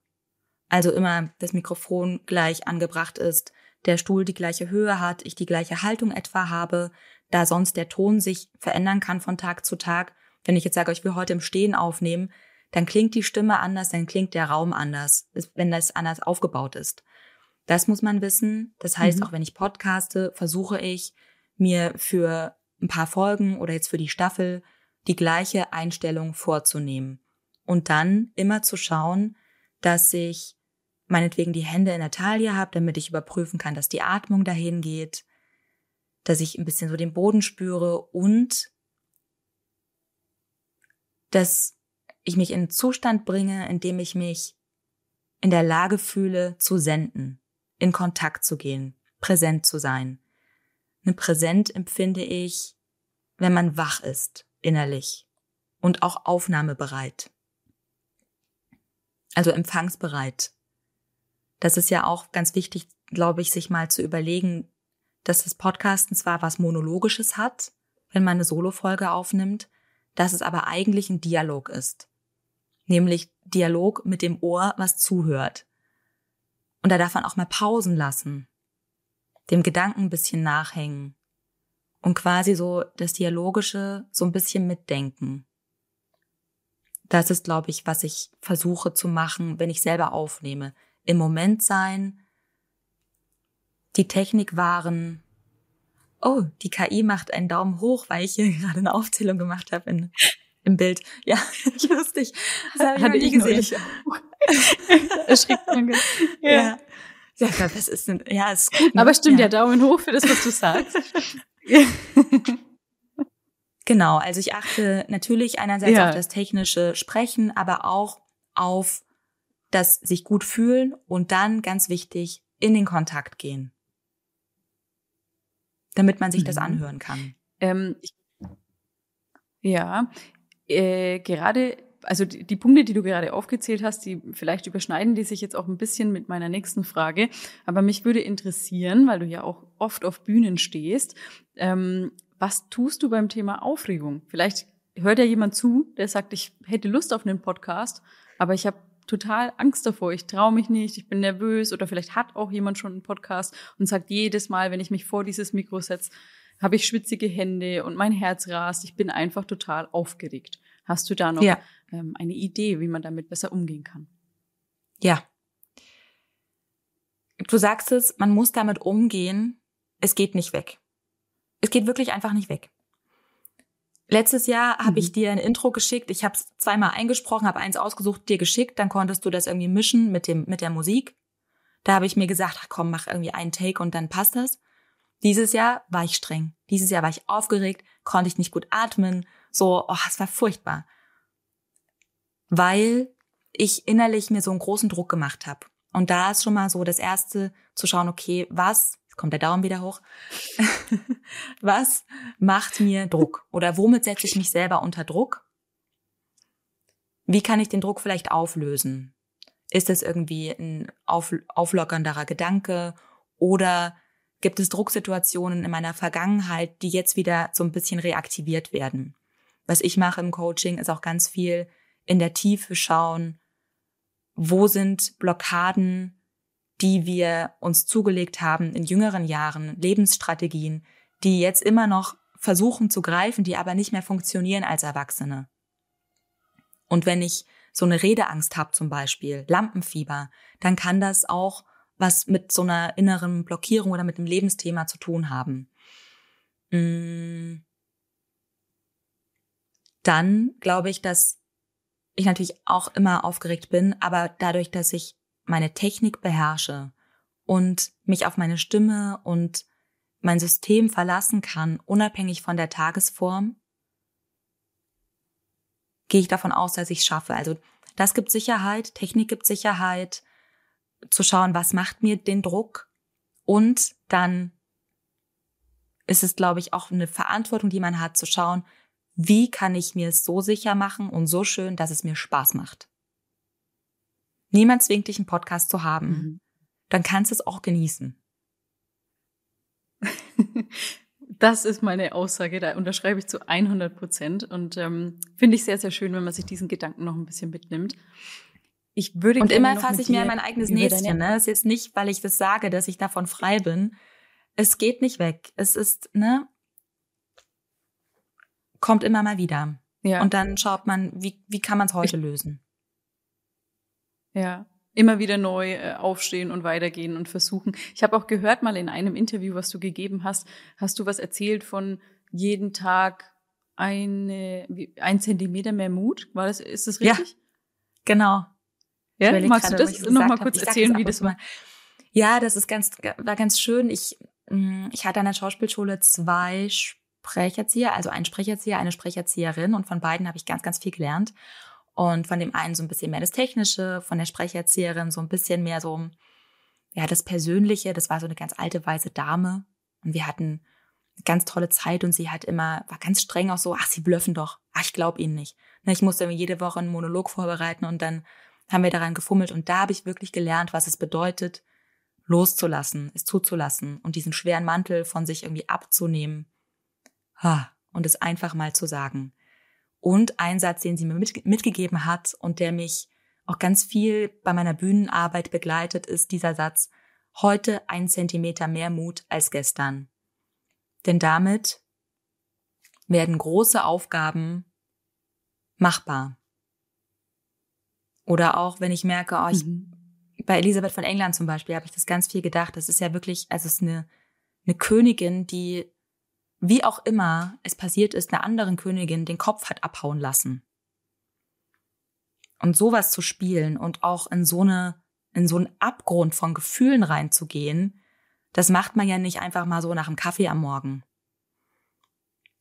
also immer das Mikrofon gleich angebracht ist, der Stuhl die gleiche Höhe hat, ich die gleiche Haltung etwa habe, da sonst der Ton sich verändern kann von Tag zu Tag. Wenn ich jetzt sage, ich will heute im Stehen aufnehmen, dann klingt die Stimme anders, dann klingt der Raum anders, wenn das anders aufgebaut ist. Das muss man wissen. Das heißt, mhm. auch wenn ich podcaste, versuche ich, mir für ein paar Folgen oder jetzt für die Staffel die gleiche Einstellung vorzunehmen. Und dann immer zu schauen, dass ich meinetwegen die Hände in der Taille habe, damit ich überprüfen kann, dass die Atmung dahin geht, dass ich ein bisschen so den Boden spüre und dass ich mich in einen Zustand bringe, in dem ich mich in der Lage fühle, zu senden, in Kontakt zu gehen, präsent zu sein. Eine Präsent empfinde ich, wenn man wach ist, innerlich und auch aufnahmebereit. Also empfangsbereit. Das ist ja auch ganz wichtig, glaube ich, sich mal zu überlegen, dass das Podcasten zwar was Monologisches hat, wenn man eine Solofolge aufnimmt, dass es aber eigentlich ein Dialog ist. Nämlich Dialog mit dem Ohr, was zuhört. Und da darf man auch mal Pausen lassen, dem Gedanken ein bisschen nachhängen und quasi so das Dialogische so ein bisschen mitdenken. Das ist, glaube ich, was ich versuche zu machen, wenn ich selber aufnehme. Im Moment sein, die Technik wahren. Oh, die KI macht einen Daumen hoch, weil ich hier gerade eine Aufzählung gemacht habe in, im Bild. Ja, lustig. Das habe ich Hatte ich gesehen. Erschreckt, danke. Ja. ja. Ja, das ist, ja, ist gut. Ne? Aber stimmt ja. ja, Daumen hoch für das, was du sagst. genau, also ich achte natürlich einerseits ja. auf das technische Sprechen, aber auch auf das sich gut fühlen und dann ganz wichtig in den Kontakt gehen, damit man sich mhm. das anhören kann. Ähm, ich, ja, äh, gerade also die, die, Punkte, die du gerade aufgezählt hast, die vielleicht überschneiden die sich jetzt auch ein bisschen mit meiner nächsten Frage. Aber mich würde interessieren, weil du ja auch oft auf Bühnen stehst, ähm, was tust du beim Thema Aufregung? Vielleicht hört ja jemand zu, der sagt, ich hätte Lust auf einen Podcast, aber ich habe total Angst davor. Ich traue mich nicht, ich bin nervös oder vielleicht hat auch jemand schon einen Podcast und sagt jedes Mal, wenn ich mich vor dieses Mikro setze, habe ich schwitzige Hände und mein Herz rast. Ich bin einfach total aufgeregt. Hast du da noch ja. ähm, eine Idee, wie man damit besser umgehen kann? Ja. Du sagst es, man muss damit umgehen. Es geht nicht weg. Es geht wirklich einfach nicht weg. Letztes Jahr habe mhm. ich dir ein Intro geschickt. Ich habe es zweimal eingesprochen, habe eins ausgesucht, dir geschickt. Dann konntest du das irgendwie mischen mit dem mit der Musik. Da habe ich mir gesagt, ach komm, mach irgendwie einen Take und dann passt das. Dieses Jahr war ich streng. Dieses Jahr war ich aufgeregt, konnte ich nicht gut atmen, so, oh, es war furchtbar. Weil ich innerlich mir so einen großen Druck gemacht habe. Und da ist schon mal so das erste zu schauen, okay, was Jetzt kommt der Daumen wieder hoch. Was macht mir Druck? Oder womit setze ich mich selber unter Druck? Wie kann ich den Druck vielleicht auflösen? Ist es irgendwie ein auf, auflockernderer Gedanke oder gibt es Drucksituationen in meiner Vergangenheit, die jetzt wieder so ein bisschen reaktiviert werden? Was ich mache im Coaching ist auch ganz viel in der Tiefe schauen, wo sind Blockaden, die wir uns zugelegt haben in jüngeren Jahren, Lebensstrategien, die jetzt immer noch versuchen zu greifen, die aber nicht mehr funktionieren als Erwachsene. Und wenn ich so eine Redeangst habe zum Beispiel, Lampenfieber, dann kann das auch was mit so einer inneren Blockierung oder mit einem Lebensthema zu tun haben. Mm. Dann glaube ich, dass ich natürlich auch immer aufgeregt bin, aber dadurch, dass ich meine Technik beherrsche und mich auf meine Stimme und mein System verlassen kann, unabhängig von der Tagesform, gehe ich davon aus, dass ich es schaffe. Also das gibt Sicherheit, Technik gibt Sicherheit, zu schauen, was macht mir den Druck und dann ist es, glaube ich, auch eine Verantwortung, die man hat, zu schauen, wie kann ich mir es so sicher machen und so schön, dass es mir Spaß macht. Niemand zwingt dich, einen Podcast zu haben. Mhm. Dann kannst du es auch genießen. Das ist meine Aussage, da unterschreibe ich zu 100 Prozent und ähm, finde ich sehr, sehr schön, wenn man sich diesen Gedanken noch ein bisschen mitnimmt. Ich würde und immer fasse ich mir mein eigenes Näschen. Ne? Es ist jetzt nicht, weil ich das sage, dass ich davon frei bin. Es geht nicht weg. Es ist ne, kommt immer mal wieder. Ja. Und dann schaut man, wie, wie kann man es heute ich, lösen. Ja, immer wieder neu äh, aufstehen und weitergehen und versuchen. Ich habe auch gehört mal in einem Interview, was du gegeben hast, hast du was erzählt von jeden Tag eine, ein Zentimeter mehr Mut. War das, ist das richtig? Ja, genau. Ja, magst gerade, du das nochmal kurz erzählen, wie das war? Ja, das ist ganz, war ganz schön. Ich, mm, ich hatte an der Schauspielschule zwei Sprecherzieher, also einen Sprecherzieher, eine Sprecherzieherin und von beiden habe ich ganz, ganz viel gelernt. Und von dem einen so ein bisschen mehr das Technische, von der Sprecherzieherin so ein bisschen mehr so, ja, das Persönliche. Das war so eine ganz alte, weise Dame. Und wir hatten eine ganz tolle Zeit und sie hat immer, war ganz streng auch so, ach, sie blöffen doch. Ach, ich glaube ihnen nicht. Ne, ich musste jede Woche einen Monolog vorbereiten und dann haben wir daran gefummelt. Und da habe ich wirklich gelernt, was es bedeutet, loszulassen, es zuzulassen und diesen schweren Mantel von sich irgendwie abzunehmen und es einfach mal zu sagen. Und ein Satz, den sie mir mitgegeben hat und der mich auch ganz viel bei meiner Bühnenarbeit begleitet, ist dieser Satz, heute ein Zentimeter mehr Mut als gestern. Denn damit werden große Aufgaben machbar. Oder auch, wenn ich merke, oh, ich, mhm. bei Elisabeth von England zum Beispiel habe ich das ganz viel gedacht. Das ist ja wirklich, also es ist eine, eine Königin, die wie auch immer es passiert ist, einer anderen Königin den Kopf hat abhauen lassen. Und sowas zu spielen und auch in so eine, in so einen Abgrund von Gefühlen reinzugehen, das macht man ja nicht einfach mal so nach dem Kaffee am Morgen.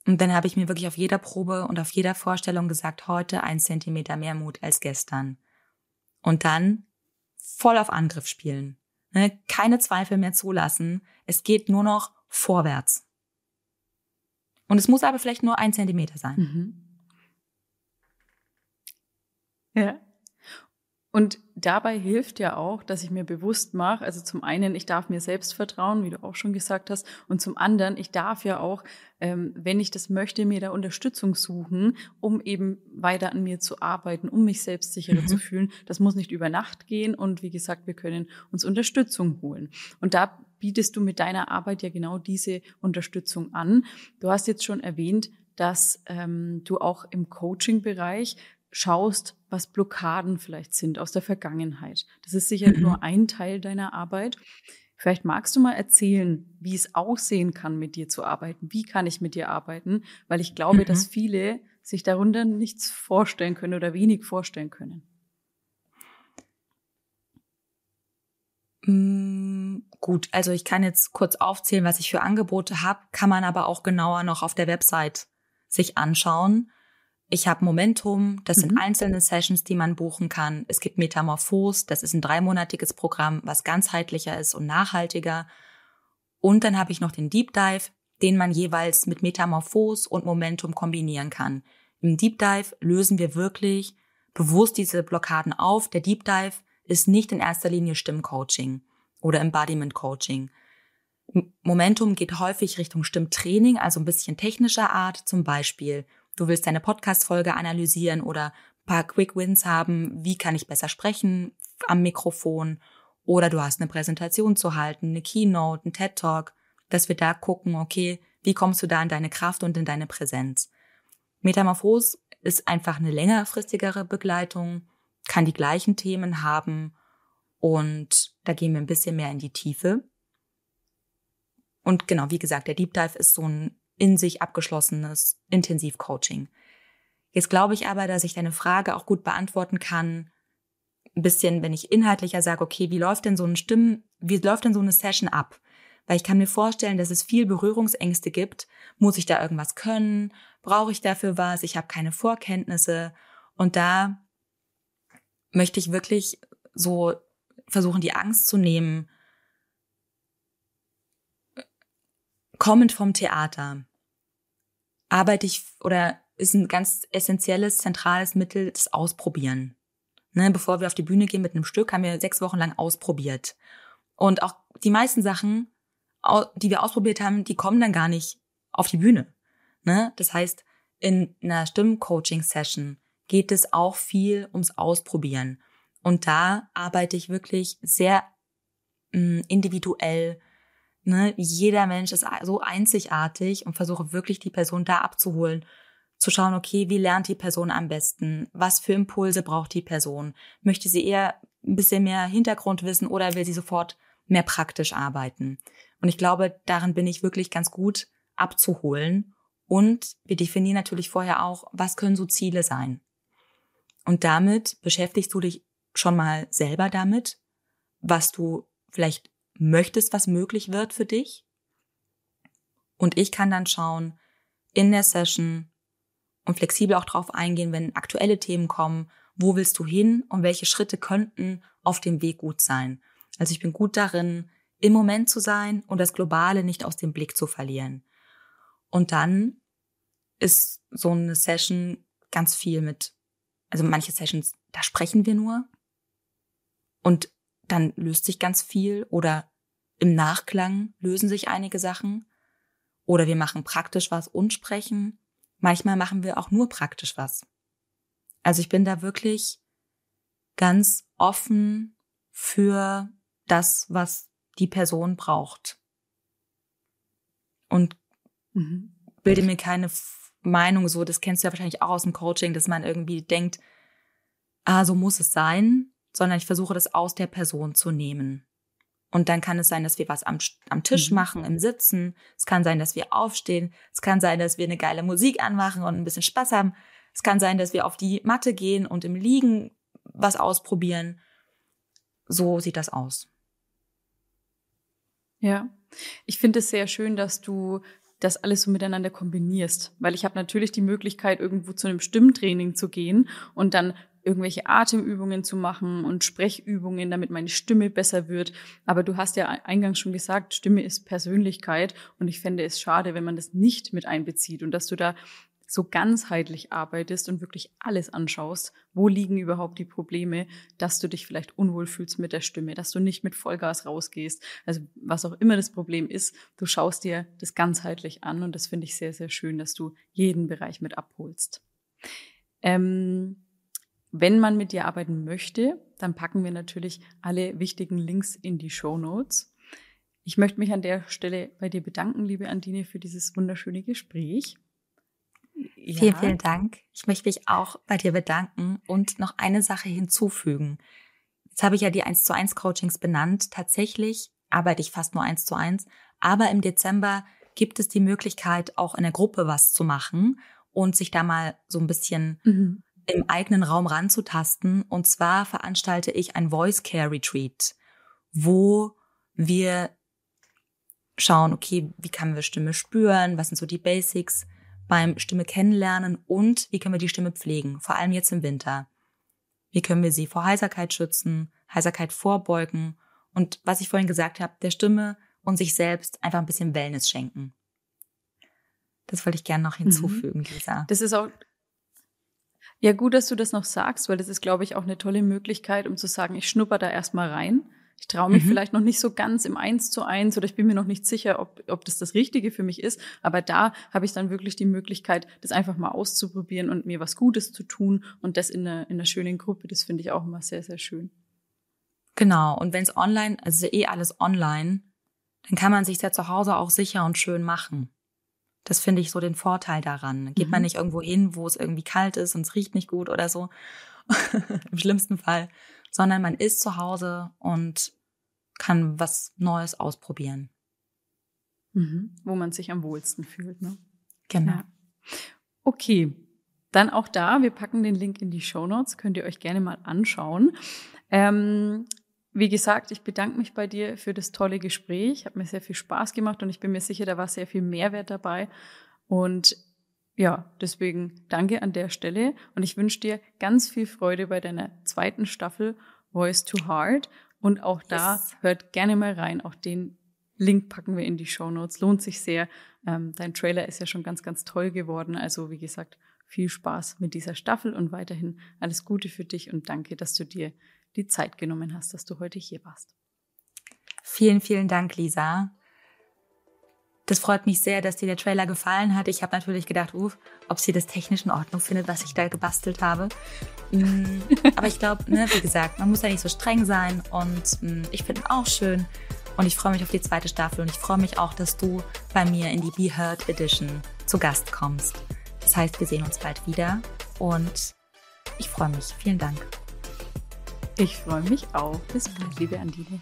Und dann habe ich mir wirklich auf jeder Probe und auf jeder Vorstellung gesagt, heute ein Zentimeter mehr Mut als gestern. Und dann voll auf Angriff spielen. Ne? Keine Zweifel mehr zulassen. Es geht nur noch vorwärts. Und es muss aber vielleicht nur ein Zentimeter sein. Mhm. Ja. Und dabei hilft ja auch, dass ich mir bewusst mache, also zum einen, ich darf mir selbst vertrauen, wie du auch schon gesagt hast, und zum anderen, ich darf ja auch, ähm, wenn ich das möchte, mir da Unterstützung suchen, um eben weiter an mir zu arbeiten, um mich selbstsicherer mhm. zu fühlen. Das muss nicht über Nacht gehen und wie gesagt, wir können uns Unterstützung holen. Und da bietest du mit deiner Arbeit ja genau diese Unterstützung an. Du hast jetzt schon erwähnt, dass ähm, du auch im Coaching-Bereich schaust, was Blockaden vielleicht sind aus der Vergangenheit. Das ist sicher mhm. nur ein Teil deiner Arbeit. Vielleicht magst du mal erzählen, wie es aussehen kann, mit dir zu arbeiten. Wie kann ich mit dir arbeiten? Weil ich glaube, mhm. dass viele sich darunter nichts vorstellen können oder wenig vorstellen können. Gut, also ich kann jetzt kurz aufzählen, was ich für Angebote habe, kann man aber auch genauer noch auf der Website sich anschauen. Ich habe Momentum, das mhm. sind einzelne Sessions, die man buchen kann. Es gibt Metamorphos, das ist ein dreimonatiges Programm, was ganzheitlicher ist und nachhaltiger. Und dann habe ich noch den Deep Dive, den man jeweils mit Metamorphos und Momentum kombinieren kann. Im Deep Dive lösen wir wirklich bewusst diese Blockaden auf. Der Deep Dive ist nicht in erster Linie Stimmcoaching oder Embodiment Coaching. Momentum geht häufig Richtung Stimmtraining, also ein bisschen technischer Art. Zum Beispiel, du willst deine Podcast-Folge analysieren oder ein paar Quick Wins haben. Wie kann ich besser sprechen am Mikrofon? Oder du hast eine Präsentation zu halten, eine Keynote, ein TED Talk, dass wir da gucken, okay, wie kommst du da in deine Kraft und in deine Präsenz? Metamorphose ist einfach eine längerfristigere Begleitung, kann die gleichen Themen haben und da gehen wir ein bisschen mehr in die Tiefe. Und genau, wie gesagt, der Deep Dive ist so ein in sich abgeschlossenes Intensivcoaching. Jetzt glaube ich aber, dass ich deine Frage auch gut beantworten kann, ein bisschen, wenn ich inhaltlicher sage, okay, wie läuft denn so ein Stimmen, wie läuft denn so eine Session ab? Weil ich kann mir vorstellen, dass es viel Berührungsängste gibt. Muss ich da irgendwas können? Brauche ich dafür was? Ich habe keine Vorkenntnisse. Und da möchte ich wirklich so versuchen, die Angst zu nehmen, kommend vom Theater arbeite ich oder ist ein ganz essentielles, zentrales Mittel das Ausprobieren. Ne, bevor wir auf die Bühne gehen mit einem Stück, haben wir sechs Wochen lang ausprobiert. Und auch die meisten Sachen, die wir ausprobiert haben, die kommen dann gar nicht auf die Bühne. Ne? Das heißt, in einer Stimmcoaching-Session geht es auch viel ums Ausprobieren. Und da arbeite ich wirklich sehr mh, mm, individuell. Ne? Jeder Mensch ist so einzigartig und versuche wirklich die Person da abzuholen zu schauen, okay, wie lernt die Person am besten? Was für Impulse braucht die Person? Möchte sie eher ein bisschen mehr Hintergrund wissen oder will sie sofort mehr praktisch arbeiten? Und ich glaube, darin bin ich wirklich ganz gut abzuholen. Und wir definieren natürlich vorher auch, was können so Ziele sein? Und damit beschäftigst du dich schon mal selber damit, was du vielleicht möchtest, was möglich wird für dich. Und ich kann dann schauen in der Session, und flexibel auch drauf eingehen, wenn aktuelle Themen kommen. Wo willst du hin und welche Schritte könnten auf dem Weg gut sein? Also ich bin gut darin, im Moment zu sein und das Globale nicht aus dem Blick zu verlieren. Und dann ist so eine Session ganz viel mit, also manche Sessions, da sprechen wir nur und dann löst sich ganz viel oder im Nachklang lösen sich einige Sachen oder wir machen praktisch was und sprechen Manchmal machen wir auch nur praktisch was. Also ich bin da wirklich ganz offen für das, was die Person braucht. Und mhm. bilde mir keine Meinung so, das kennst du ja wahrscheinlich auch aus dem Coaching, dass man irgendwie denkt, ah, so muss es sein, sondern ich versuche das aus der Person zu nehmen. Und dann kann es sein, dass wir was am, am Tisch mhm. machen, im Sitzen. Es kann sein, dass wir aufstehen. Es kann sein, dass wir eine geile Musik anmachen und ein bisschen Spaß haben. Es kann sein, dass wir auf die Matte gehen und im Liegen was ausprobieren. So sieht das aus. Ja, ich finde es sehr schön, dass du das alles so miteinander kombinierst, weil ich habe natürlich die Möglichkeit, irgendwo zu einem Stimmtraining zu gehen und dann irgendwelche Atemübungen zu machen und Sprechübungen, damit meine Stimme besser wird. Aber du hast ja eingangs schon gesagt, Stimme ist Persönlichkeit und ich fände es schade, wenn man das nicht mit einbezieht und dass du da so ganzheitlich arbeitest und wirklich alles anschaust, wo liegen überhaupt die Probleme, dass du dich vielleicht unwohl fühlst mit der Stimme, dass du nicht mit Vollgas rausgehst. Also was auch immer das Problem ist, du schaust dir das ganzheitlich an und das finde ich sehr, sehr schön, dass du jeden Bereich mit abholst. Ähm, wenn man mit dir arbeiten möchte, dann packen wir natürlich alle wichtigen Links in die Show Notes. Ich möchte mich an der Stelle bei dir bedanken, liebe Andine, für dieses wunderschöne Gespräch. Ja. Vielen, vielen Dank. Ich möchte mich auch bei dir bedanken und noch eine Sache hinzufügen. Jetzt habe ich ja die 1 zu 1 Coachings benannt. Tatsächlich arbeite ich fast nur 1 zu 1, aber im Dezember gibt es die Möglichkeit, auch in der Gruppe was zu machen und sich da mal so ein bisschen mhm im eigenen Raum ranzutasten. Und zwar veranstalte ich ein Voice Care Retreat, wo wir schauen, okay, wie können wir Stimme spüren, was sind so die Basics beim Stimme kennenlernen und wie können wir die Stimme pflegen, vor allem jetzt im Winter. Wie können wir sie vor Heiserkeit schützen, Heiserkeit vorbeugen und was ich vorhin gesagt habe, der Stimme und sich selbst einfach ein bisschen Wellness schenken. Das wollte ich gerne noch mhm. hinzufügen, Lisa. Das ist auch ja gut, dass du das noch sagst, weil das ist, glaube ich, auch eine tolle Möglichkeit, um zu sagen, ich schnupper da erstmal rein. Ich traue mich mhm. vielleicht noch nicht so ganz im Eins zu eins oder ich bin mir noch nicht sicher, ob, ob das das Richtige für mich ist. Aber da habe ich dann wirklich die Möglichkeit, das einfach mal auszuprobieren und mir was Gutes zu tun und das in einer, in einer schönen Gruppe. Das finde ich auch immer sehr, sehr schön. Genau. Und wenn es online, also eh alles online, dann kann man sich ja zu Hause auch sicher und schön machen. Das finde ich so den Vorteil daran. Geht mhm. man nicht irgendwo hin, wo es irgendwie kalt ist und es riecht nicht gut oder so, im schlimmsten Fall, sondern man ist zu Hause und kann was Neues ausprobieren. Mhm. Wo man sich am wohlsten fühlt, ne? Genau. Ja. Okay. Dann auch da, wir packen den Link in die Show Notes, könnt ihr euch gerne mal anschauen. Ähm, wie gesagt, ich bedanke mich bei dir für das tolle Gespräch. Hat mir sehr viel Spaß gemacht und ich bin mir sicher, da war sehr viel Mehrwert dabei. Und ja, deswegen danke an der Stelle und ich wünsche dir ganz viel Freude bei deiner zweiten Staffel Voice to Heart. Und auch da yes. hört gerne mal rein. Auch den Link packen wir in die Show Notes. Lohnt sich sehr. Ähm, dein Trailer ist ja schon ganz, ganz toll geworden. Also wie gesagt, viel Spaß mit dieser Staffel und weiterhin alles Gute für dich und danke, dass du dir die Zeit genommen hast, dass du heute hier warst. Vielen, vielen Dank, Lisa. Das freut mich sehr, dass dir der Trailer gefallen hat. Ich habe natürlich gedacht, uff, ob sie das technisch in Ordnung findet, was ich da gebastelt habe. Mm, aber ich glaube, ne, wie gesagt, man muss ja nicht so streng sein und mm, ich finde auch schön. Und ich freue mich auf die zweite Staffel und ich freue mich auch, dass du bei mir in die Be Heard Edition zu Gast kommst. Das heißt, wir sehen uns bald wieder und ich freue mich. Vielen Dank. Ich freue mich auch. Bis bald, liebe Andine.